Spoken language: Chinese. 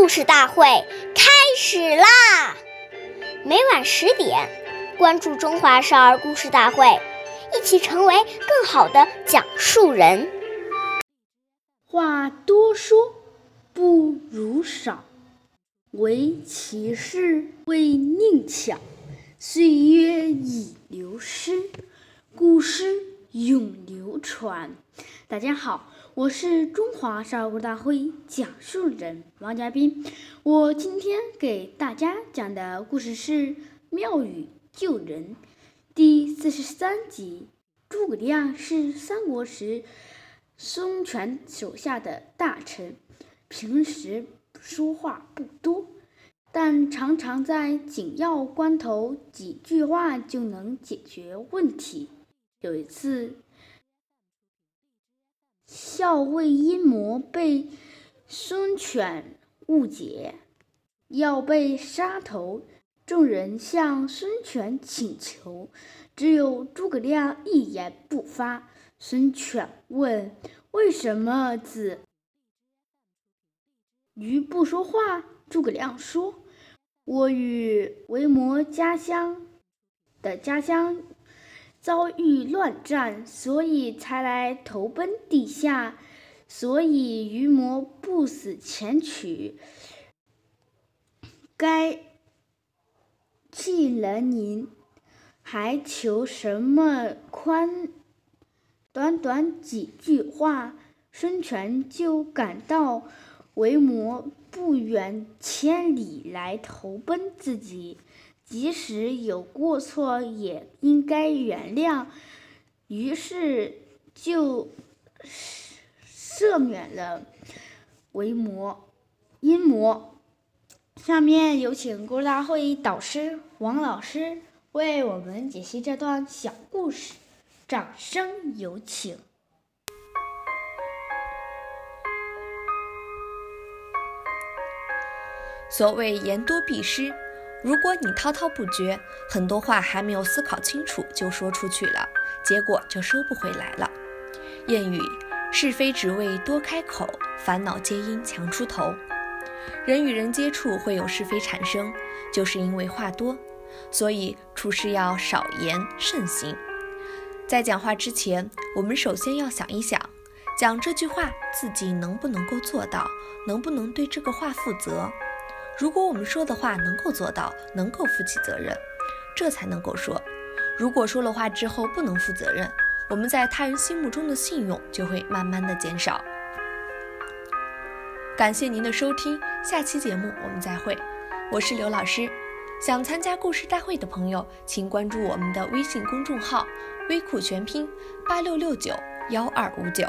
故事大会开始啦！每晚十点，关注《中华少儿故事大会》，一起成为更好的讲述人。话多说不如少，唯其事未宁巧。岁月已流失，古诗永流传。大家好。我是中华少儿故事大会讲述人王嘉宾，我今天给大家讲的故事是《妙语救人》第四十三集。诸葛亮是三国时孙权手下的大臣，平时说话不多，但常常在紧要关头几句话就能解决问题。有一次。校尉阴谋被孙权误解，要被杀头。众人向孙权请求，只有诸葛亮一言不发。孙权问：“为什么子鱼不说话？”诸葛亮说：“我与为魔家乡的家乡。”遭遇乱战，所以才来投奔地下。所以余魔不死前取，该弃了您，还求什么宽？短短几句话，孙权就感到为魔不远千里来投奔自己。即使有过错，也应该原谅。于是就赦免了为魔阴魔。下面有请故事大会导师王老师为我们解析这段小故事，掌声有请。所谓言多必失。如果你滔滔不绝，很多话还没有思考清楚就说出去了，结果就收不回来了。谚语：是非只为多开口，烦恼皆因强出头。人与人接触会有是非产生，就是因为话多。所以处事要少言慎行。在讲话之前，我们首先要想一想，讲这句话自己能不能够做到，能不能对这个话负责。如果我们说的话能够做到，能够负起责任，这才能够说。如果说了话之后不能负责任，我们在他人心目中的信用就会慢慢的减少。感谢您的收听，下期节目我们再会。我是刘老师，想参加故事大会的朋友，请关注我们的微信公众号“微库全拼八六六九幺二五九”。